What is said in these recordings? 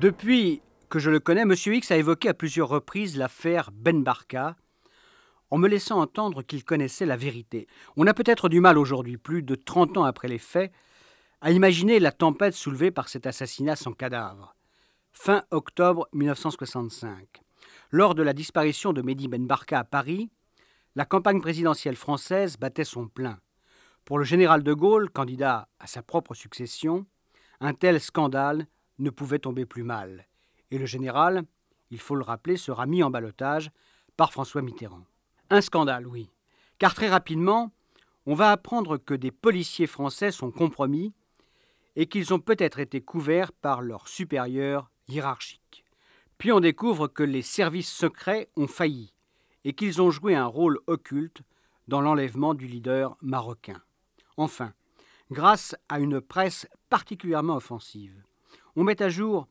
Depuis que je le connais, M. X a évoqué à plusieurs reprises l'affaire Ben Barka, en me laissant entendre qu'il connaissait la vérité. On a peut-être du mal aujourd'hui, plus de 30 ans après les faits, à imaginer la tempête soulevée par cet assassinat sans cadavre. Fin octobre 1965. Lors de la disparition de Mehdi Ben Barka à Paris, la campagne présidentielle française battait son plein. Pour le général de Gaulle, candidat à sa propre succession, un tel scandale ne pouvait tomber plus mal. Et le général, il faut le rappeler, sera mis en balotage par François Mitterrand. Un scandale, oui. Car très rapidement, on va apprendre que des policiers français sont compromis et qu'ils ont peut-être été couverts par leurs supérieurs hiérarchiques. Puis on découvre que les services secrets ont failli et qu'ils ont joué un rôle occulte dans l'enlèvement du leader marocain. Enfin, grâce à une presse particulièrement offensive, on met à jour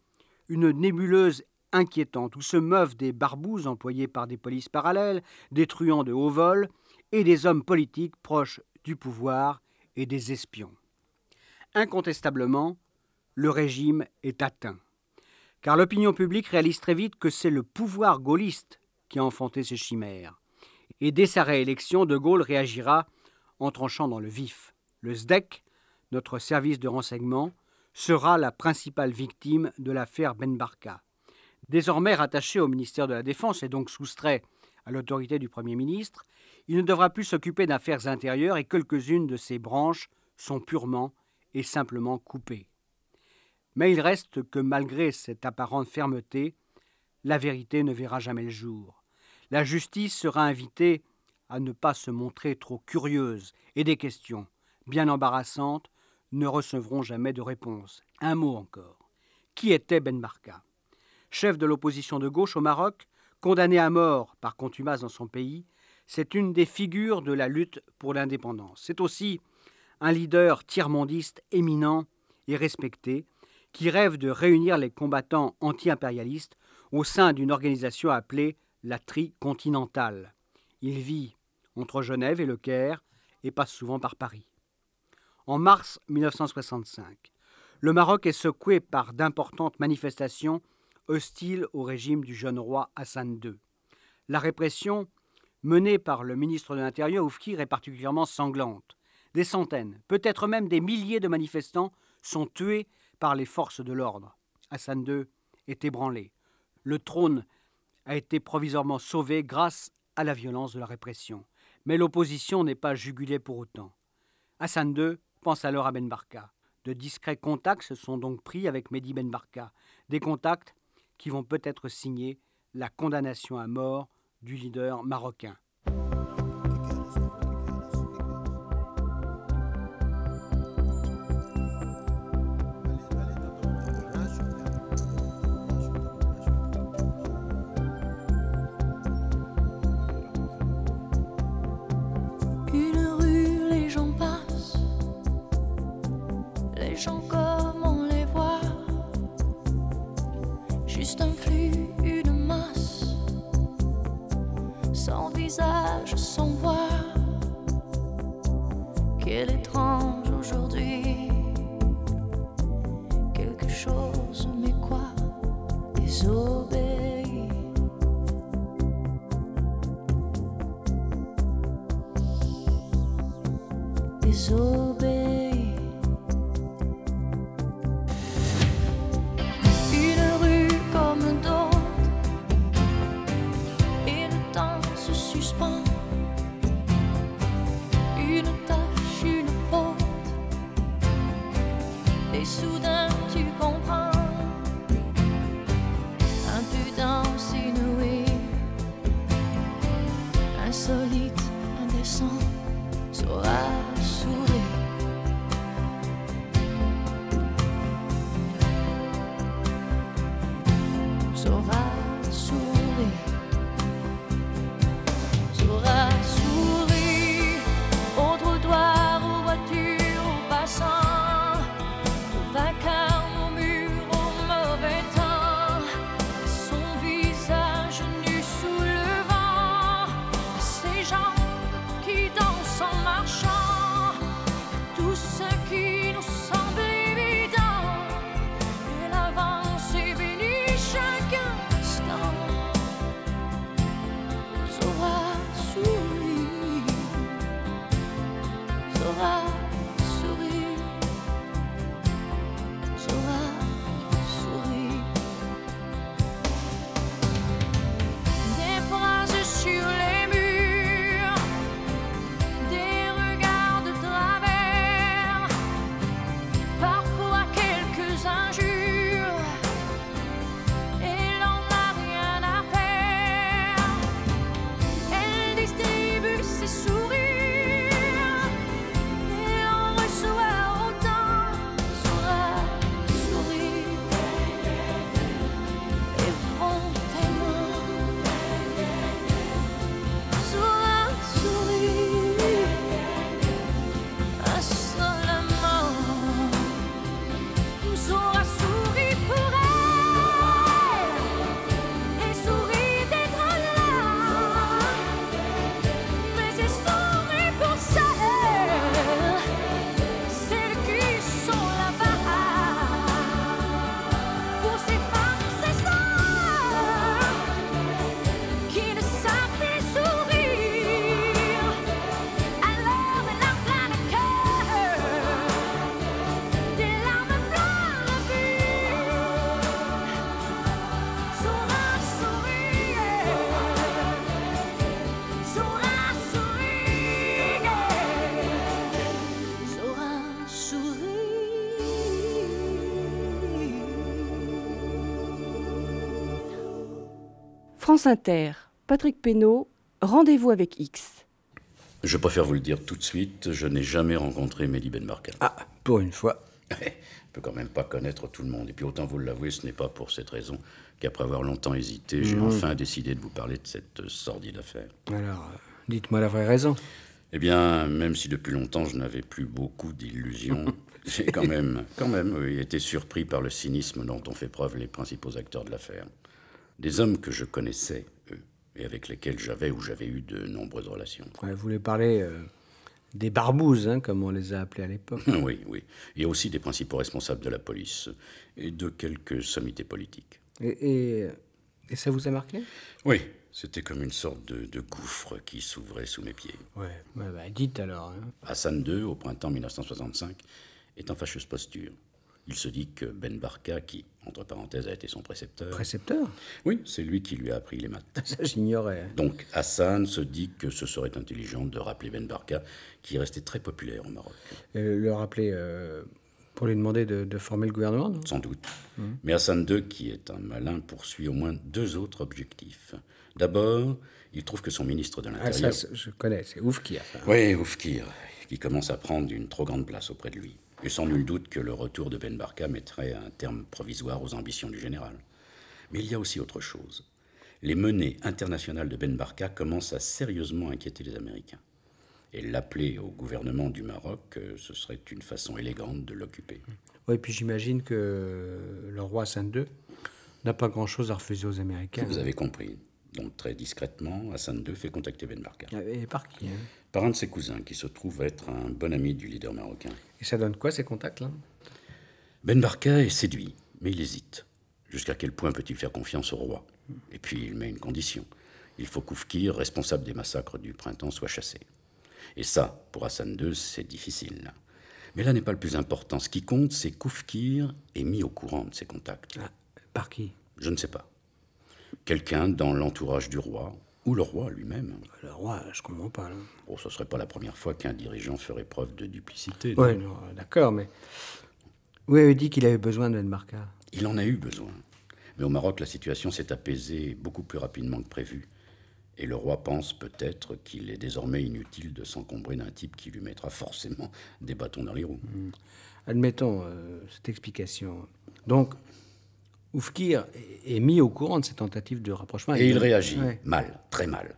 une nébuleuse inquiétante où se meuvent des barbouzes employés par des polices parallèles, des truands de haut vol et des hommes politiques proches du pouvoir et des espions. Incontestablement, le régime est atteint, car l'opinion publique réalise très vite que c'est le pouvoir gaulliste qui a enfanté ces chimères. Et dès sa réélection, De Gaulle réagira en tranchant dans le vif. Le SDEC, notre service de renseignement, sera la principale victime de l'affaire Ben Barka. Désormais rattaché au ministère de la Défense et donc soustrait à l'autorité du Premier ministre, il ne devra plus s'occuper d'affaires intérieures et quelques-unes de ses branches sont purement et simplement coupées. Mais il reste que malgré cette apparente fermeté, la vérité ne verra jamais le jour. La justice sera invitée à ne pas se montrer trop curieuse et des questions, bien embarrassantes, ne recevront jamais de réponse. Un mot encore. Qui était Ben Barka? Chef de l'opposition de gauche au Maroc, condamné à mort par contumace dans son pays, c'est une des figures de la lutte pour l'indépendance. C'est aussi un leader tiers-mondiste éminent et respecté qui rêve de réunir les combattants anti-impérialistes au sein d'une organisation appelée la Tricontinentale. Il vit entre Genève et Le Caire et passe souvent par Paris. En mars 1965, le Maroc est secoué par d'importantes manifestations hostiles au régime du jeune roi Hassan II. La répression menée par le ministre de l'Intérieur Oufkir est particulièrement sanglante. Des centaines, peut-être même des milliers de manifestants sont tués par les forces de l'ordre. Hassan II est ébranlé. Le trône a été provisoirement sauvé grâce à la violence de la répression. Mais l'opposition n'est pas jugulée pour autant. Hassan II pense alors à Ben Barka. De discrets contacts se sont donc pris avec Mehdi Ben Barka. Des contacts qui vont peut-être signer la condamnation à mort du leader marocain. France Inter, Patrick Pénaud, rendez-vous avec X. Je préfère vous le dire tout de suite, je n'ai jamais rencontré Mélie Benbarka. Ah, pour une fois. Je peux quand même pas connaître tout le monde. Et puis autant vous l'avouer, ce n'est pas pour cette raison qu'après avoir longtemps hésité, j'ai Mmh. enfin décidé de vous parler de cette sordide affaire. Alors, euh, dites-moi la vraie raison. Eh bien, même si depuis longtemps je n'avais plus beaucoup d'illusions, j'ai quand même, quand même oui, été surpris par le cynisme dont ont fait preuve les principaux acteurs de l'affaire. Des hommes que je connaissais, eux, et avec lesquels j'avais ou j'avais eu de nombreuses relations. Ouais, vous voulez parler euh, des barbouzes, hein, comme on les a appelés à l'époque. Oui, oui. Il y a aussi des principaux responsables de la police et de quelques sommités politiques. Et, et, et ça vous a marqué? Oui, c'était comme une sorte de, de gouffre qui s'ouvrait sous mes pieds. Ouais, ouais, bah, dites alors. hein. Hassan II, au printemps 1965, est en fâcheuse posture. Il se dit que Ben Barka, qui, entre parenthèses, a été son précepteur. Précepteur oui, c'est lui qui lui a appris les maths. Ça, j'ignorais. hein. Donc Hassan se dit que ce serait intelligent de rappeler Ben Barka, qui est resté très populaire au Maroc. Et le rappeler euh, pour lui demander de, de former le gouvernement non? Sans doute. Mais Hassan II, qui est un malin, poursuit au moins deux autres objectifs. D'abord, il trouve que son ministre de Ah, l'Intérieur... ça, c'est- je connais, c'est ouf qui a fait. Oui, Oufkir, qui commence à prendre une trop grande place auprès de lui. Et sans nul doute que le retour de Ben Barka mettrait un terme provisoire aux ambitions du général. Mais il y a aussi autre chose. Les menées internationales de Ben Barka commencent à sérieusement inquiéter les Américains. Et l'appeler au gouvernement du Maroc, euh, ce serait une façon élégante de l'occuper. Oui, puis j'imagine que le roi Hassan II n'a pas grand-chose à refuser aux Américains. Vous avez compris. Donc très discrètement, Hassan II fait contacter Ben Barka. Ah, Et par qui hein? Par un de ses cousins, qui se trouve être un bon ami du leader marocain. Et ça donne quoi ces contacts-là Ben Barka est séduit, mais il hésite. Jusqu'à quel point peut-il faire confiance au roi? Et puis il met une condition. Il faut qu'Oufkir, responsable des massacres du printemps, soit chassé. Et ça, pour Hassan II, c'est difficile. Mais là n'est pas le plus important. Ce qui compte, c'est qu'Oufkir est mis au courant de ses contacts. Ah, Par qui? Je ne sais pas. Quelqu'un dans l'entourage du roi, ou le roi lui-même. Le roi, je comprends pas. Là. Bon, ce serait pas la première fois qu'un dirigeant ferait preuve de duplicité. Oui, d'accord, mais. Vous avez dit qu'il avait besoin de Barka. Il en a eu besoin. Mais au Maroc, la situation s'est apaisée beaucoup plus rapidement que prévu. Et le roi pense peut-être qu'il est désormais inutile de s'encombrer d'un type qui lui mettra forcément des bâtons dans les roues. Admettons euh, cette explication. Donc, Oufkir est- mis au courant de ces tentatives de rapprochement. Et il réagit Ouais. mal, très mal.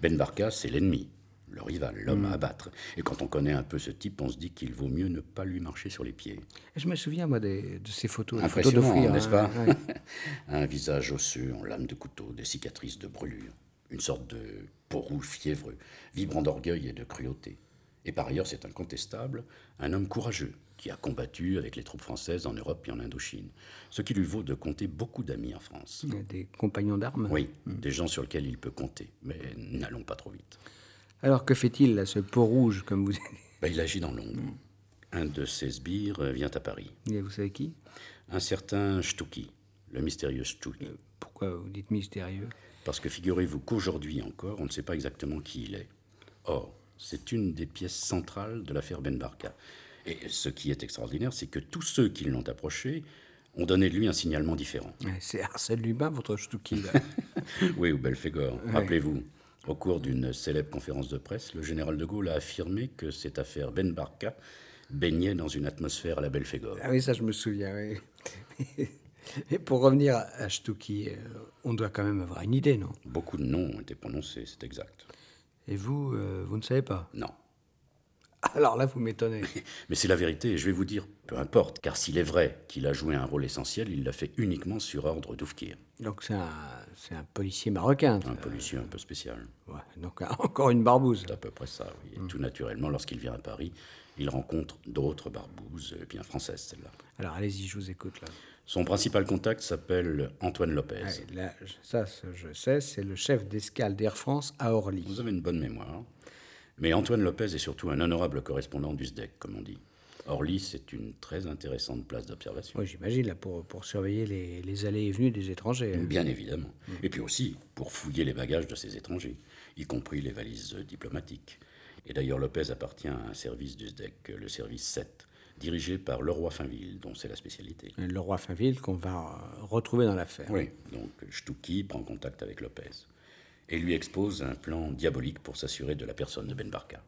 Ben Barka, c'est l'ennemi, le rival, l'homme à abattre. Et quand on connaît un peu ce type, on se dit qu'il vaut mieux ne pas lui marcher sur les pieds. Je me souviens, moi, des- de ces photos. Impressionnant, n'est-ce hein, pas ouais. Un visage osseux en lame de couteau, des cicatrices de brûlure, une sorte de peau rouge fiévreux, vibrant d'orgueil et de cruauté. Et par ailleurs, c'est incontestable, un homme courageux qui a combattu avec les troupes françaises en Europe et en Indochine, ce qui lui vaut de compter beaucoup d'amis en France. Il y a Des compagnons d'armes? Oui, des gens sur lesquels il peut compter, mais n'allons pas trop vite. Alors, que fait-il, là, ce peau rouge, comme vous Ben, il agit dans l'ombre. Un de ses sbires euh, vient à Paris, Et Vous savez qui? Un certain Stucky, le mystérieux Stucky. Pourquoi vous dites mystérieux? Parce que figurez-vous qu'aujourd'hui encore, on ne sait pas exactement qui il est. Or, c'est une des pièces centrales de l'affaire Ben Barka. Et ce qui est extraordinaire, c'est que tous ceux qui l'ont approché ont donné de lui un signalement différent. C'est Arsène Lubin, votre là. Oui, ou Belphégor. Rappelez-vous, au cours d'une célèbre conférence de presse, le général de Gaulle a affirmé que cette affaire Ben Barka baignait dans une atmosphère à la Belphégor. ah oui, ça, je me souviens, oui. Et pour revenir à, Stouki, euh, on doit quand même avoir une idée, non? Beaucoup de noms ont été prononcés, c'est exact. Et vous, euh, vous ne savez pas? Non. Alors là, vous m'étonnez. Mais c'est la vérité, et je vais vous dire, peu importe, car s'il est vrai qu'il a joué un rôle essentiel, il l'a fait uniquement sur ordre d'Oufkir, Donc c'est un, policier marocain. un policier un peu spécial. Ouais, donc encore une barbouze. C'est à peu près ça, oui. Et tout naturellement, lorsqu'il vient à Paris, il rencontre d'autres barbouzes, euh, bien françaises celle-là. Alors allez-y, je vous écoute là. Son principal contact s'appelle Antoine Lopez. Ouais, là, je- ça, je sais, c'est le chef d'escale d'Air France à Orly. Vous avez une bonne mémoire. Mais Antoine Lopez est surtout un honorable correspondant du SDEC, comme on dit. Orly, c'est une très intéressante place d'observation. Oui, j'imagine, là, pour, pour surveiller les, les allées et venues des étrangers. hein. Bien évidemment. Et puis aussi pour fouiller les bagages de ces étrangers, y compris les valises diplomatiques. Et d'ailleurs, Lopez appartient à un service du SDEC, le service 7, dirigé par Leroy Finville, dont c'est la spécialité. Leroy Finville qu'on va retrouver dans l'affaire. Oui, donc Stucky prend contact avec Lopez et lui expose un plan diabolique pour s'assurer de la personne de Ben Barka.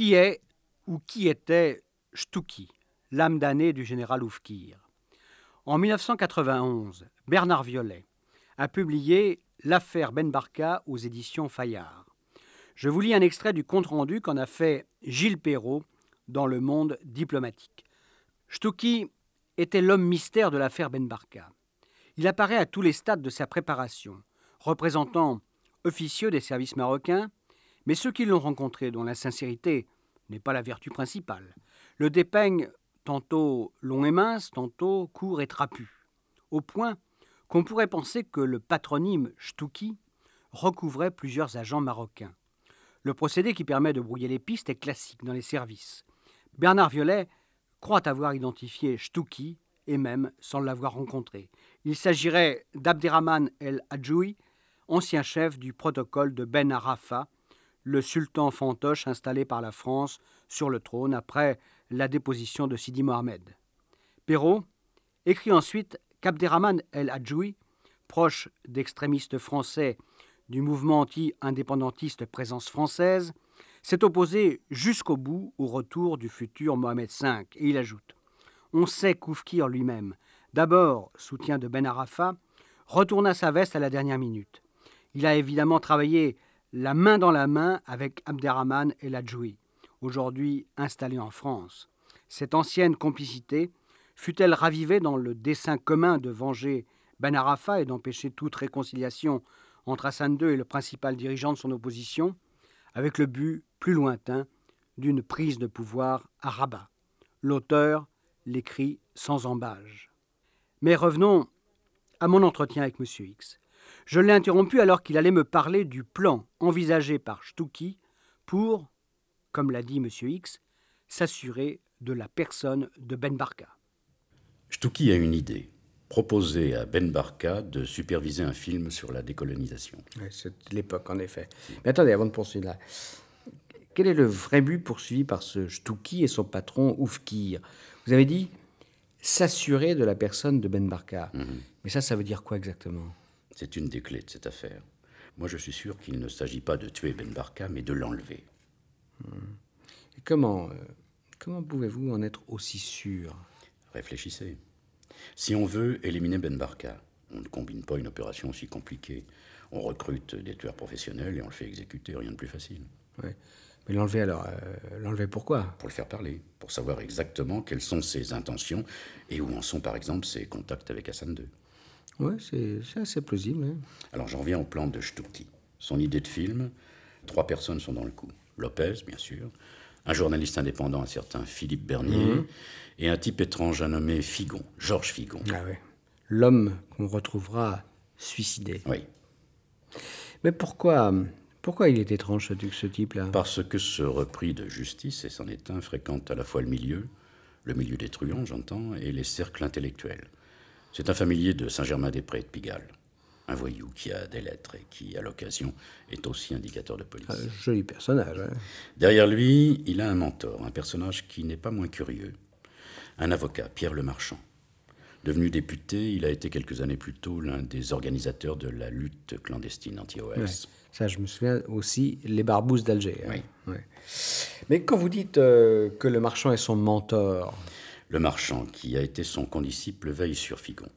Qui est ou qui était Stucky, l'âme damnée du général Oufkir En 1991, Bernard Violet a publié L'affaire Ben Barka aux éditions Fayard. Je vous lis un extrait du compte-rendu qu'en a fait Gilles Perrault dans Le Monde diplomatique. Stucky était l'homme mystère de l'affaire Ben Barka. Il apparaît à tous les stades de sa préparation, représentant officieux des services marocains, mais ceux qui l'ont rencontré, dont la sincérité n'est pas la vertu principale. Le dépeigne tantôt long et mince, tantôt court et trapu, au point qu'on pourrait penser que le patronyme Stouki recouvrait plusieurs agents marocains. Le procédé qui permet de brouiller les pistes est classique dans les services. Bernard Violet croit avoir identifié Stouki et même sans l'avoir rencontré. Il s'agirait d'Abderrahman El Hadjoui, ancien chef du protocole de Ben Arafa, le sultan fantoche installé par la France sur le trône après la déposition de Sidi Mohamed. Perrault écrit ensuite qu'Abderrahman El Hadjoui, proche d'extrémistes français du mouvement anti-indépendantiste Présence française, s'est opposé jusqu'au bout au retour du futur Mohamed V. Et il ajoute On sait qu'Oufkir lui-même, d'abord soutien de Ben Arafat, retourna sa veste à la dernière minute. Il a évidemment travaillé la main dans la main avec Abderrahman El Hadjoui, aujourd'hui installé en France. Cette ancienne complicité fut-elle ravivée dans le dessein commun de venger Ben Arafat et d'empêcher toute réconciliation entre Hassan II et le principal dirigeant de son opposition, avec le but plus lointain d'une prise de pouvoir à Rabat. L'auteur l'écrit sans embâge. Mais revenons à mon entretien avec M. X. Je l'ai interrompu alors qu'il allait me parler du plan envisagé par Stucky pour, comme l'a dit M. X, s'assurer de la personne de Ben Barka. Stucky a une idée proposer à Ben Barka de superviser un film sur la décolonisation. c'est l'époque, en effet. Mais attendez, avant de poursuivre là, quel est le vrai but poursuivi par ce Stouki et son patron Oufkir? Vous avez dit s'assurer de la personne de Ben Barka. Mhm. Mais ça, ça veut dire quoi exactement? C'est une des clés de cette affaire. Moi, je suis sûr qu'il ne s'agit pas de tuer Ben Barka, mais de l'enlever. Hmm. Et comment, euh, comment pouvez-vous en être aussi sûr? Réfléchissez. Si on veut éliminer Ben Barka, on ne combine pas une opération aussi compliquée. On recrute des tueurs professionnels et on le fait exécuter, rien de plus facile. Ouais. Mais l'enlever alors, euh, l'enlever pourquoi? Pour le faire parler, pour savoir exactement quelles sont ses intentions et où en sont par exemple ses contacts avec Hassan II. Oui, c'est assez plausible. Alors j'en viens au plan de Stucky. Son idée de film, trois personnes sont dans le coup. Lopez, bien sûr, un journaliste indépendant, un certain Philippe Bernier, mhm. et un type étrange, un nommé Figon, Georges Figon. Ah oui. L'homme qu'on retrouvera suicidé. Oui. Mais pourquoi, pourquoi il est étrange ce, type-là? Parce que ce repris de justice, et c'en est un, fréquente à la fois le milieu, le milieu des truands, j'entends, et les cercles intellectuels. C'est un familier de Saint-Germain-des-Prés de Pigalle un voyou qui a des lettres et qui, à l'occasion, est aussi indicateur de police. Un joli personnage. Hein. Derrière lui, il a un mentor, un personnage qui n'est pas moins curieux. Un avocat, Pierre Le Marchand. Devenu député, il a été quelques années plus tôt l'un des organisateurs de la lutte clandestine anti-OS. Ça, je me souviens aussi, les barbouzes d'Alger. Hein. Oui. Mais quand vous dites euh, que le marchand est son mentor... Le marchand, qui a été son condisciple, veille sur Figon.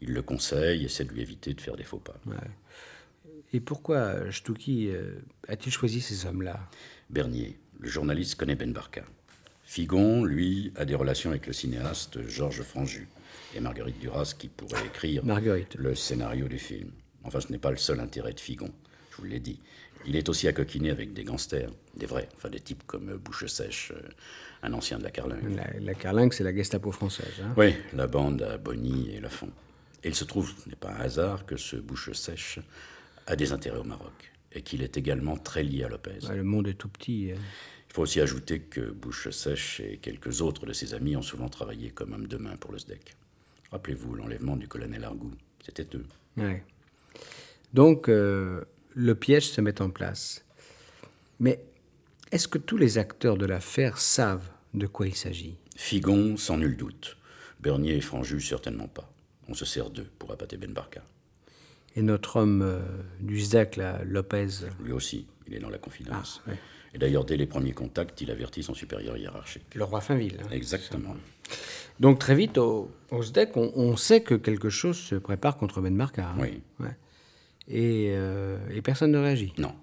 Il le conseille, essaie de lui éviter de faire des faux pas. Et pourquoi Stucky euh, a-t-il choisi ces hommes-là? Bernier, le journaliste, connaît Ben Barka. Figon, lui, a des relations avec le cinéaste Georges Franju et Marguerite Duras qui pourrait écrire Marguerite. le scénario du film. Enfin, ce n'est pas le seul intérêt de Figon, je vous l'ai dit. Il est aussi à coquiner avec des gangsters, des vrais, enfin des types comme Bouche Sèche, euh, un ancien de la Carlingue. La, la Carlingue, c'est la Gestapo française. Hein oui, la bande à Bonny et Lafont. Et il se trouve, ce n'est pas un hasard, que ce bouche sèche a des intérêts au Maroc et qu'il est également très lié à Lopez. le monde est tout petit. Hein. Il faut aussi ajouter que Bouche Sèche et quelques autres de ses amis ont souvent travaillé comme homme de main pour le SDEC. Rappelez-vous l'enlèvement du colonel Argou, c'était eux. Donc, euh, le piège se met en place. Mais est-ce que tous les acteurs de l'affaire savent de quoi il s'agit? Figon, sans nul doute. Bernier et Franju, certainement pas. On se sert d'eux pour appâter Ben Barka. Et notre homme euh, du SDAC, Lopez Lui aussi, il est dans la confidence. Ah, Et d'ailleurs, dès les premiers contacts, il avertit son supérieur hiérarchique. Le roi Finville. Hein. Exactement. Donc très vite, au, au SDEC, on, sait que quelque chose se prépare contre Ben Barka. Hein. Oui. Euh, et, personne ne réagit? Non.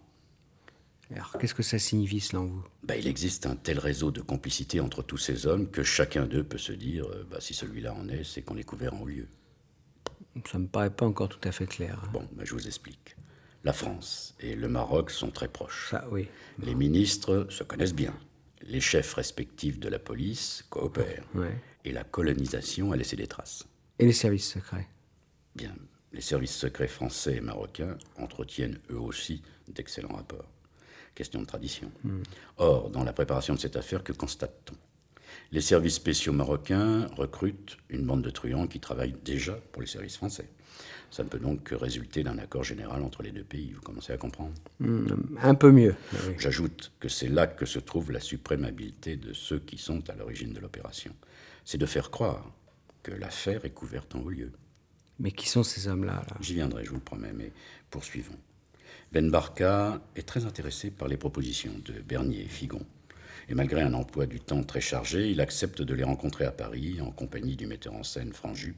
Alors, qu'est-ce que ça signifie, selon vous? Bah, Il existe un tel réseau de complicité entre tous ces hommes que chacun d'eux peut se dire euh, bah, si celui-là en est, c'est qu'on est couvert en haut lieu. Ça ne me paraît pas encore tout à fait clair. Hein. Bon, ben, je vous explique. La France et le Maroc sont très proches. Ça, oui. Les ministres se connaissent bien. Les chefs respectifs de la police coopèrent. Et la colonisation a laissé des traces. Et les services secrets? Bien, les services secrets français et marocains entretiennent eux aussi d'excellents rapports. Question de tradition. Hmm. Or, dans la préparation de cette affaire, que constate-t-on? Les services spéciaux marocains recrutent une bande de truands qui travaillent déjà pour les services français. Ça ne peut donc que résulter d'un accord général entre les deux pays. Vous commencez à comprendre? Hmm, Un peu mieux. J'ajoute que c'est là que se trouve la suprême habileté de ceux qui sont à l'origine de l'opération. C'est de faire croire que l'affaire est couverte en haut lieu. Mais qui sont ces hommes-là -là, J'y viendrai, je vous le promets, mais poursuivons. Ben Barka est très intéressé par les propositions de Bernier et Figon. Et malgré un emploi du temps très chargé, il accepte de les rencontrer à Paris en compagnie du metteur en scène Franju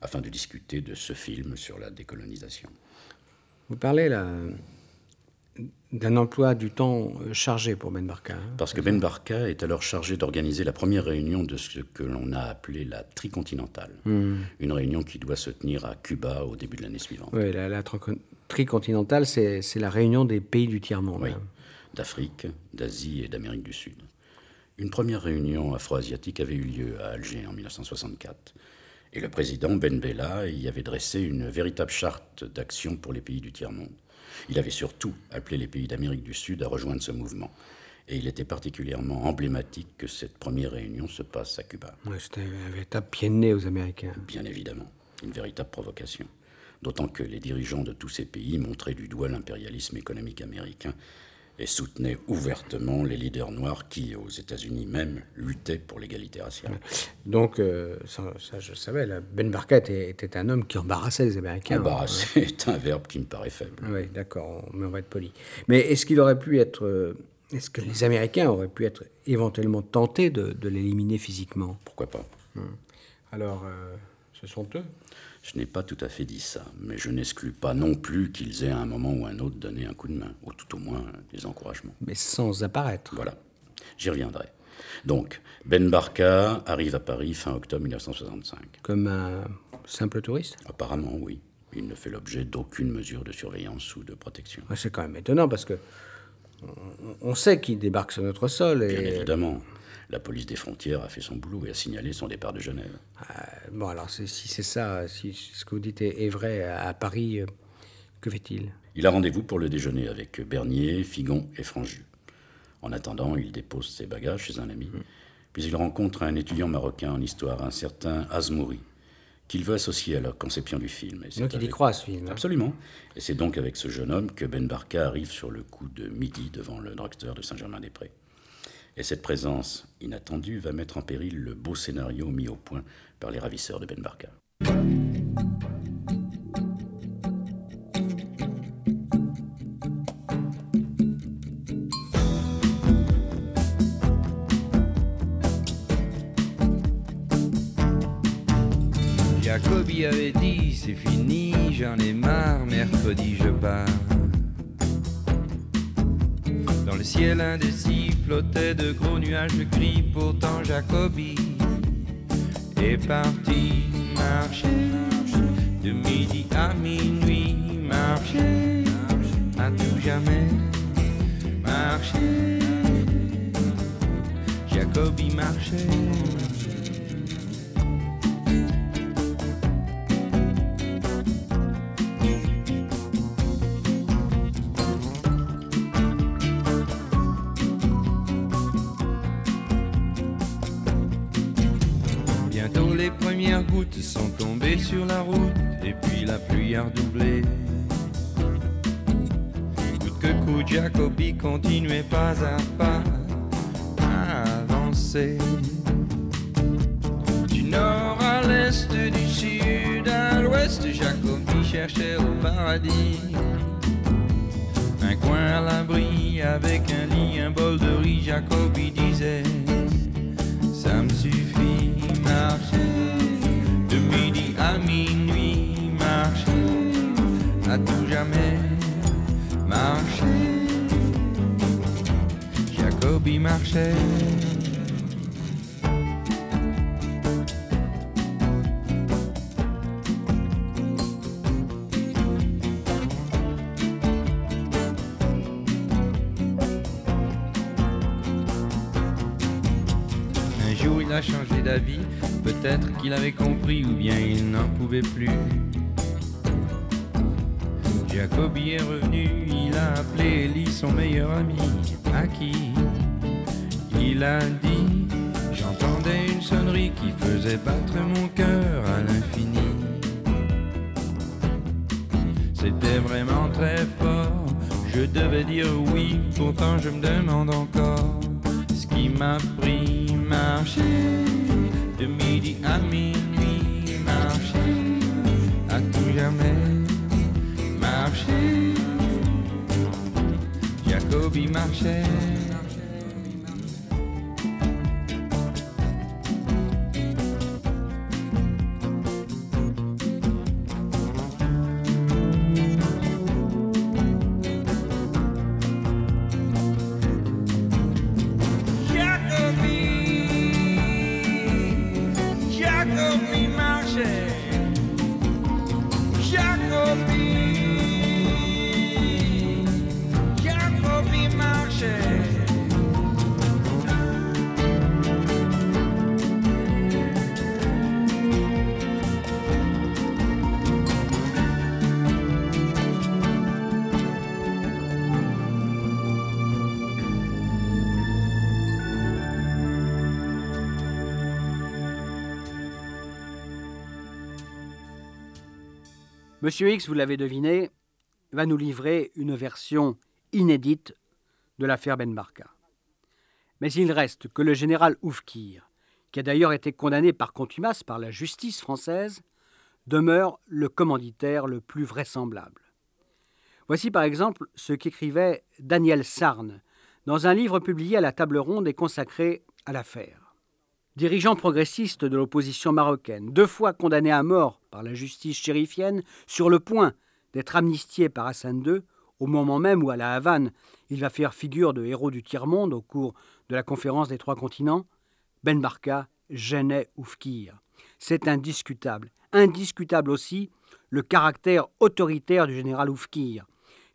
afin de discuter de ce film sur la décolonisation. Vous parlez là d'un emploi du temps euh, chargé pour Ben Barka. Hein, Parce que Ben Barka est alors chargé d'organiser la première réunion de ce que l'on a appelé la tricontinentale. Hmm. Une réunion qui doit se tenir à Cuba au début de l'année suivante. Oui, la, tricontinentale, c'est la réunion des pays du tiers-monde. Oui, hein. d'Afrique, d'Asie et d'Amérique du Sud. Une première réunion afro-asiatique avait eu lieu à Alger en 1964. Et le président Ben Bella y avait dressé une véritable charte d'action pour les pays du tiers-monde. Il avait surtout appelé les pays d'Amérique du Sud à rejoindre ce mouvement. Et il était particulièrement emblématique que cette première réunion se passe à Cuba. C'était un véritable pied de nez aux Américains. Bien évidemment, une véritable provocation. D'autant que les dirigeants de tous ces pays montraient du doigt l'impérialisme économique américain et soutenait ouvertement les leaders noirs qui, aux États-Unis même, luttaient pour l'égalité raciale. Donc, euh, ça, je savais, Ben Barka était, un homme qui embarrassait les Américains. Embarrasser est un verbe qui me paraît faible. Oui, d'accord, mais on va être poli. Mais est-ce qu'il aurait pu être. Euh, est-ce que les Américains auraient pu être éventuellement tentés de, l'éliminer physiquement? Pourquoi pas? Hum. Alors, euh, ce sont eux je n'ai pas tout à fait dit ça, mais je n'exclus pas non plus qu'ils aient à un moment ou un autre donné un coup de main, ou tout au moins des encouragements. Mais sans apparaître. Voilà, j'y reviendrai. Donc, Ben Barka arrive à Paris fin octobre 1965. Comme un simple touriste? Apparemment, oui. Il ne fait l'objet d'aucune mesure de surveillance ou de protection. C'est quand même étonnant parce que on sait qu'il débarque sur notre sol. Et... Bien évidemment la police des frontières a fait son boulot et a signalé son départ de Genève. Euh, bon, alors si c'est ça, si ce que vous dites est, vrai à, Paris, euh, que fait-il? Il a rendez-vous pour le déjeuner avec Bernier, Figon et Franju. En attendant, il dépose ses bagages chez un ami. Puis il rencontre un étudiant marocain en histoire, un certain Azmouri, qu'il veut associer à la conception du film. Et donc il y croit ce film. Hein. Absolument. Et c'est donc avec ce jeune homme que Ben Barka arrive sur le coup de midi devant le drugstore de Saint-Germain-des-Prés. Et cette présence inattendue va mettre en péril le beau scénario mis au point par les ravisseurs de Ben Barka. Jacobi avait dit c'est fini, j'en ai marre, mercredi je pars. Dans le ciel indécis flottait de gros nuages de cris, pourtant Jacobi est parti marcher de midi à minuit, marcher à tout jamais, marcher. Jacobi marchait. Sont tombés sur la route et puis la pluie a redoublé. Coûte que coûte, Jacobi continuait pas à pas à avancer. Du nord à l'est, du sud à l'ouest, Jacobi cherchait au paradis. Un coin à l'abri avec un lit, un bol de riz, Jacobi disait, ça me suffit marcher Jacobi marchait. a changé d'avis. Peut-être qu'il avait compris ou bien il n'en pouvait plus. Jacobi est revenu, il a appelé Ellie son meilleur ami, à qui? Dit J'entendais une sonnerie qui faisait battre mon cœur à l'infini. C'était vraiment très fort, je devais dire oui, pourtant je me demande encore ce qui m'a pris marcher de midi à minuit, marcher à tout jamais marcher. Jacobi marchait. Monsieur X, vous l'avez deviné, va nous livrer une version inédite de l'affaire Ben Barka. Mais il reste que le général Oufkir, qui a d'ailleurs été condamné par contumace par la justice française, demeure le commanditaire le plus vraisemblable. Voici par exemple ce qu'écrivait Daniel Sarne dans un livre publié à la table ronde et consacré à l'affaire. Dirigeant progressiste de l'opposition marocaine, deux fois condamné à mort par la justice chérifienne, sur le point d'être amnistié par Hassan II, au moment même où à la Havane il va faire figure de héros du tiers-monde au cours de la conférence des trois continents, Ben Barka gênait Oufkir. C'est indiscutable. Indiscutable aussi le caractère autoritaire du général Oufkir.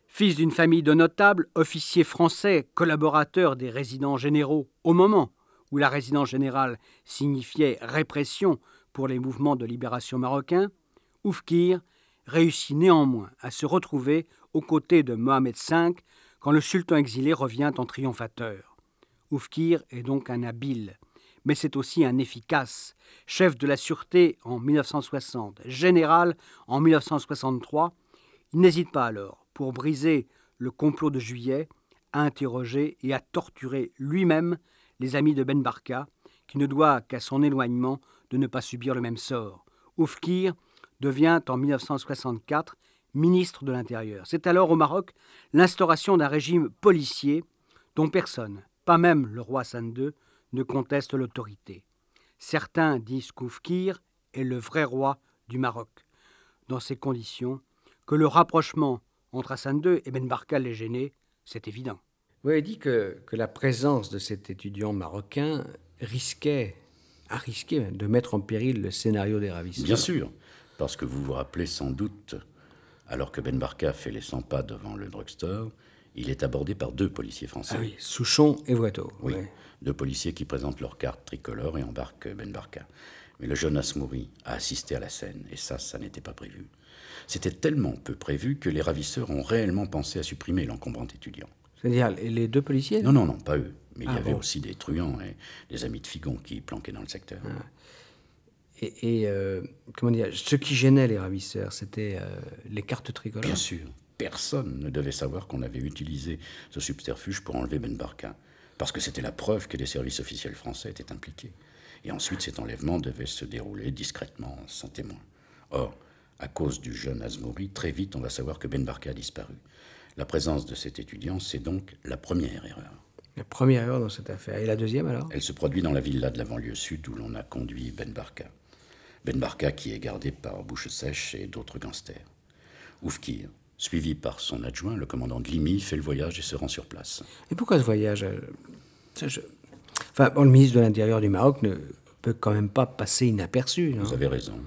Fils d'une famille de notables, officier français, collaborateur des résidents généraux, au moment où la résidence générale signifiait répression pour les mouvements de libération marocains, Oufkir réussit néanmoins à se retrouver aux côtés de Mohamed V quand le sultan exilé revient en triomphateur. Oufkir est donc un habile, mais c'est aussi un efficace, chef de la sûreté en 1960, général en 1963. Il n'hésite pas alors, pour briser le complot de juillet, à interroger et à torturer lui-même les amis de Ben Barka, qui ne doit qu'à son éloignement de ne pas subir le même sort. Oufkir devient en 1964 ministre de l'Intérieur. C'est alors au Maroc l'instauration d'un régime policier dont personne, pas même le roi Hassan II, ne conteste l'autorité. Certains disent qu'Oufkir est le vrai roi du Maroc. Dans ces conditions, que le rapprochement entre Hassan II et Ben Barka l'ait gêné, c'est évident. Vous avez dit que, que la présence de cet étudiant marocain risquait, a risqué de mettre en péril le scénario des ravisseurs. Bien sûr, parce que vous vous rappelez sans doute, alors que Ben Barka fait les 100 pas devant le drugstore, il est abordé par deux policiers français. Ah oui, Souchon et Voitot. Oui, ouais. deux policiers qui présentent leur carte tricolore et embarquent Ben Barka. Mais le jeune Asmouri a assisté à la scène, et ça, ça n'était pas prévu. C'était tellement peu prévu que les ravisseurs ont réellement pensé à supprimer l'encombrant étudiant. C'est-à-dire les deux policiers Non, non, non, pas eux. Mais il Ah y avait bon. aussi des truands et des amis de Figon qui planquaient dans le secteur. Et, et, euh, comment dire, ce qui gênait les ravisseurs, c'était euh, les cartes tricolores. Bien sûr, personne ne devait savoir qu'on avait utilisé ce subterfuge pour enlever Ben Barka, parce que c'était la preuve que les services officiels français étaient impliqués. Et ensuite, cet enlèvement devait se dérouler discrètement, sans témoin. Or, à cause du jeune Asmouri, très vite, on va savoir que Ben Barka a disparu. La présence de cet étudiant, c'est donc la première erreur. La première erreur dans cette affaire. Et la deuxième alors? Elle se produit dans la villa de la banlieue sud où l'on a conduit Ben Barka. Ben Barka qui est gardé par Bouche Sèche et d'autres gangsters. Oufkir, suivi par son adjoint, le commandant de Limi, fait le voyage et se rend sur place. Et pourquoi ce voyage? Je- Enfin, bon, le ministre de l'Intérieur du Maroc ne peut quand même pas passer inaperçu. non? Vous avez raison.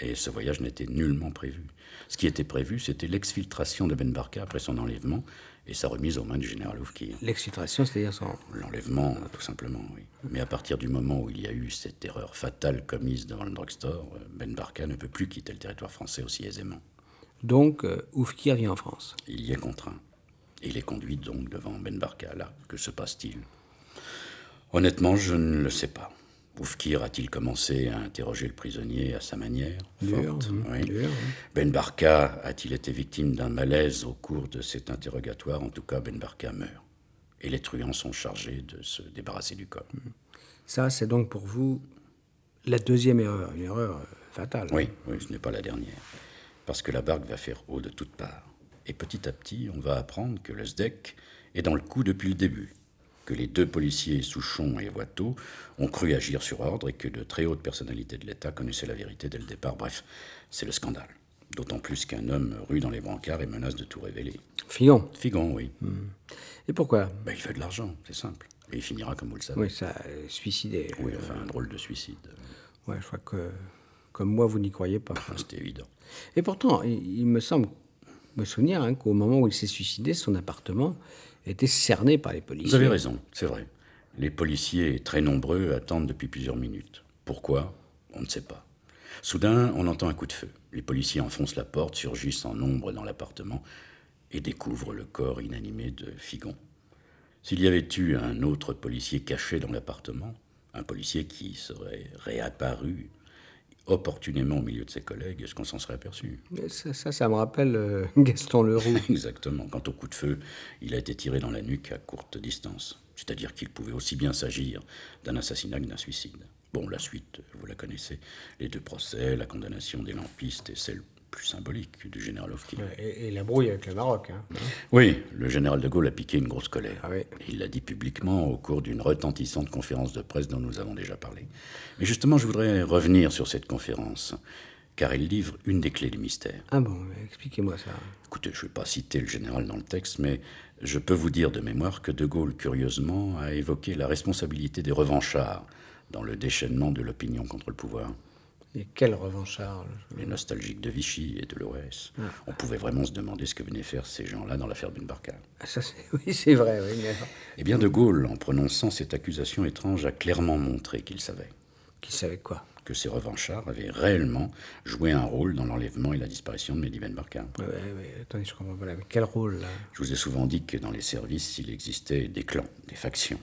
Et ce voyage n'était nullement prévu. Ce qui était prévu, c'était l'exfiltration de Ben Barka après son enlèvement et sa remise aux mains du général Oufkir. L'exfiltration, c'est-à-dire son... L'enlèvement, tout simplement, oui. Mais à partir du moment où il y a eu cette erreur fatale commise devant le drugstore, Ben Barka ne peut plus quitter le territoire français aussi aisément. Donc, euh, Oufkir vient en France. Il y est contraint. Et il est conduit donc devant Ben Barka. Là, que se passe-t-il? Honnêtement, je ne le sais pas. Oufkir a-t-il commencé à interroger le prisonnier à sa manière forte Oui. dur, hum. Ben Barka a-t-il été victime d'un malaise au cours de cet interrogatoire? En tout cas, Ben Barka meurt. Et les truands sont chargés de se débarrasser du corps. Ça, c'est donc pour vous la deuxième erreur, une erreur euh, fatale. Oui, oui, ce n'est pas la dernière. Parce que la barque va faire haut de toutes parts. Et petit à petit, on va apprendre que le SDEC est dans le coup depuis le début. Que les deux policiers, Souchon et Watteau, ont cru agir sur ordre et que de très hautes personnalités de l'État connaissaient la vérité dès le départ. Bref, c'est le scandale. D'autant plus qu'un homme rue dans les brancards et menace de tout révéler. Figon. Figon, oui. Et pourquoi? Ben, il fait de l'argent, c'est simple. Et il finira comme vous le savez. Oui, ça, euh, suicidé. Oui, enfin, un drôle de suicide. Ouais, je crois que, comme moi, vous n'y croyez pas. C'était évident. Et pourtant, il, il me semble me souvenir hein, qu'au moment où il s'est suicidé, son appartement était cerné par les policiers. Vous avez raison, c'est vrai. Les policiers, très nombreux, attendent depuis plusieurs minutes. Pourquoi? On ne sait pas. Soudain, on entend un coup de feu. Les policiers enfoncent la porte, surgissent en nombre dans l'appartement et découvrent le corps inanimé de Figon. S'il y avait eu un autre policier caché dans l'appartement, un policier qui serait réapparu opportunément au milieu de ses collègues, est-ce qu'on s'en serait aperçu? Ça, ça me rappelle euh, Gaston Leroux. Exactement. Quant au coup de feu, il a été tiré dans la nuque à courte distance. C'est-à-dire qu'il pouvait aussi bien s'agir d'un assassinat que d'un suicide. Bon, la suite, vous la connaissez. Les deux procès, la condamnation des lampistes et celle plus symbolique du général Hofki. et, et la brouille avec le Maroc. hein. Oui, le général de Gaulle a piqué une grosse colère. Ah oui. Il l'a dit publiquement au cours d'une retentissante conférence de presse dont nous avons déjà parlé. Mais justement, je voudrais revenir sur cette conférence, car elle livre une des clés du mystère. Ah bon, expliquez-moi ça. Écoutez, je ne vais pas citer le général dans le texte, mais je peux vous dire de mémoire que De Gaulle, curieusement, a évoqué la responsabilité des revanchards dans le déchaînement de l'opinion contre le pouvoir. Et quel revanchard Les nostalgiques de Vichy et de l'OS. On pouvait vraiment se demander ce que venaient faire ces gens-là dans l'affaire Ben Barka. Ah, ça, Oui, c'est vrai, oui. Mais... Eh bien, De Gaulle, en prononçant cette accusation étrange, a clairement montré qu'il savait Qui savait quoi? Que ces revanchards avaient réellement joué un rôle dans l'enlèvement et la disparition de Mehdi Ben Barka. Ouais, ouais, attendez, je comprends pas. là. Mais quel rôle, là? Je vous ai souvent dit que dans les services, il existait des clans, des factions,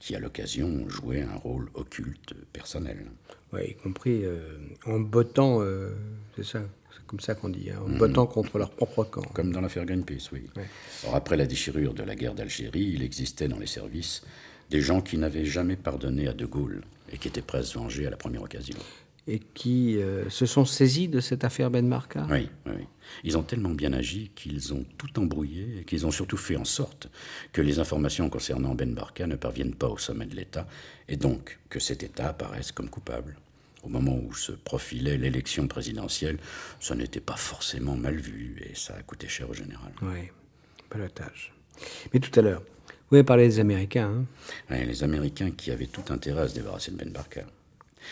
qui à l'occasion jouaient un rôle occulte, personnel. Ouais, y compris euh, en bottant, euh, c'est ça, c'est comme ça qu'on dit, hein, en bottant contre leur propre camp. Comme dans l'affaire Greenpeace, oui. Ouais. Or, après la déchirure de la guerre d'Algérie, il existait dans les services des gens qui n'avaient jamais pardonné à De Gaulle et qui étaient prêts à se venger à la première occasion. Et qui euh, se sont saisis de cette affaire Ben Marca? Oui, oui. Ils ont tellement bien agi qu'ils ont tout embrouillé et qu'ils ont surtout fait en sorte que les informations concernant Ben Barka ne parviennent pas au sommet de l'État et donc que cet État apparaisse comme coupable. Au moment où se profilait l'élection présidentielle, ça n'était pas forcément mal vu et ça a coûté cher au général. Oui, balotage. Mais tout à l'heure, vous avez parlé des Américains. hein Ouais, les Américains qui avaient tout intérêt à se débarrasser de Ben Barka.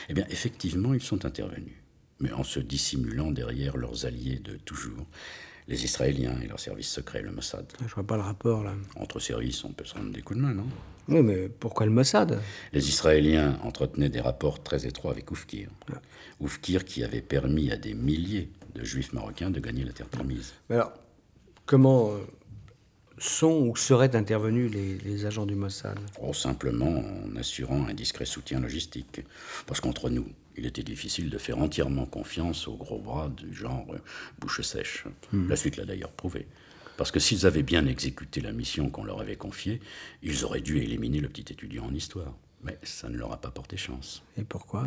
Eh bien, effectivement, ils sont intervenus, mais en se dissimulant derrière leurs alliés de toujours, les Israéliens et leurs services secrets, le Mossad. Je vois pas le rapport, là. Entre services, on peut se rendre des coups de main, non? Oui, mais pourquoi le Mossad? Les Israéliens entretenaient des rapports très étroits avec Oufkir. Oufkir qui avait permis à des milliers de juifs marocains de gagner la terre promise. Mais alors, comment euh, sont ou seraient intervenus les, les agents du Mossad? Oh, simplement en assurant un discret soutien logistique. Parce qu'entre nous, il était difficile de faire entièrement confiance aux gros bras du genre euh, bouche sèche. La suite l'a d'ailleurs prouvé. Parce que s'ils avaient bien exécuté la mission qu'on leur avait confiée, ils auraient dû éliminer le petit étudiant en histoire. Mais ça ne leur a pas porté chance. Et pourquoi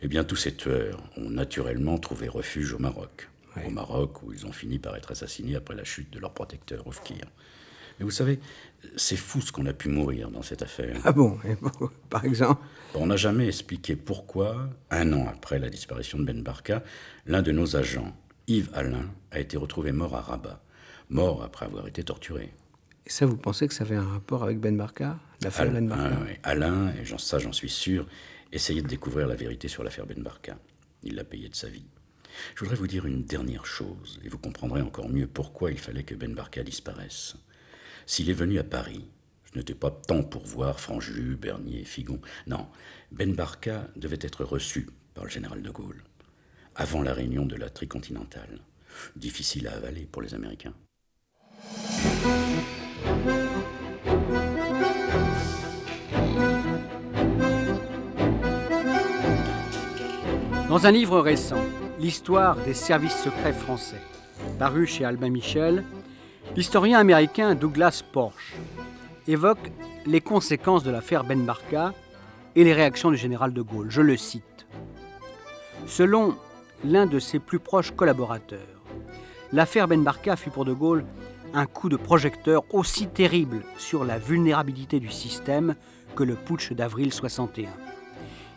Eh bien, tous ces tueurs ont naturellement trouvé refuge au Maroc. Ouais. Au Maroc, où ils ont fini par être assassinés après la chute de leur protecteur, Oufkir. Mais vous savez, c'est fou ce qu'on a pu mourir dans cette affaire. Ah bon et pour- Par exemple? On n'a jamais expliqué pourquoi, un an après la disparition de Ben Barka, l'un de nos agents, Yves Alain, a été retrouvé mort à Rabat, mort après avoir été torturé. Et ça, vous pensez que ça avait un rapport avec Ben Barka L'affaire Alain, Ben Barka ah Alain, et j'en- ça j'en suis sûr, essayait de découvrir la vérité sur l'affaire Ben Barka. Il l'a payé de sa vie. Je voudrais vous dire une dernière chose, et vous comprendrez encore mieux pourquoi il fallait que Ben Barka disparaisse. S'il est venu à Paris, ce n'était pas tant pour voir Franju, Bernier, Figon. Non, Ben Barka devait être reçu par le général de Gaulle, avant la réunion de la tricontinentale. Difficile à avaler pour les Américains. Dans un livre récent, L'histoire des services secrets français, paru chez Albin Michel, l'historien américain Douglas Porsche évoque les conséquences de l'affaire Ben Barka et les réactions du général de Gaulle. Je le cite. Selon l'un de ses plus proches collaborateurs, l'affaire Ben Barka fut pour de Gaulle un coup de projecteur aussi terrible sur la vulnérabilité du système que le putsch d'avril 61.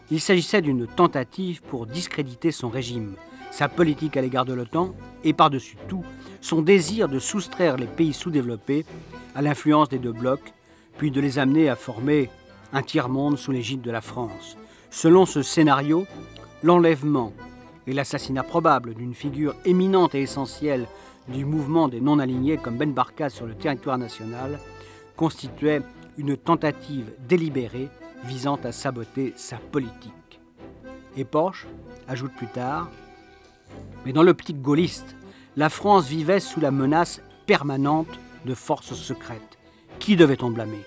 Il s'agissait d'une tentative pour discréditer son régime, sa politique à l'égard de l'OTAN et par-dessus tout son désir de soustraire les pays sous-développés à l'influence des deux blocs, puis de les amener à former un tiers-monde sous l'égide de la France. Selon ce scénario, l'enlèvement et l'assassinat probable d'une figure éminente et essentielle du mouvement des non-alignés comme Ben Barka sur le territoire national constituaient une tentative délibérée visant à saboter sa politique. Et Porsche ajoute plus tard, mais dans l'optique gaulliste, la France vivait sous la menace permanente de forces secrètes. Qui devait-on blâmer?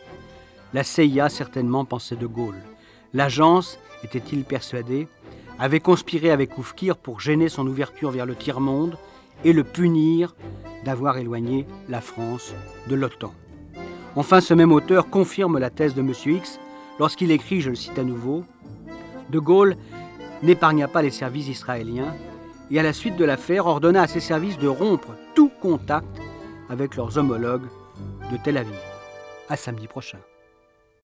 La CIA certainement pensait de Gaulle. L'agence, était-il persuadé, avait conspiré avec Oufkir pour gêner son ouverture vers le tiers-monde et le punir d'avoir éloigné la France de l'OTAN. Enfin, ce même auteur confirme la thèse de M. X lorsqu'il écrit, je le cite à nouveau, De Gaulle n'épargna pas les services israéliens et à la suite de l'affaire ordonna à ses services de rompre tout contact avec leurs homologues de Tel Aviv. À samedi prochain.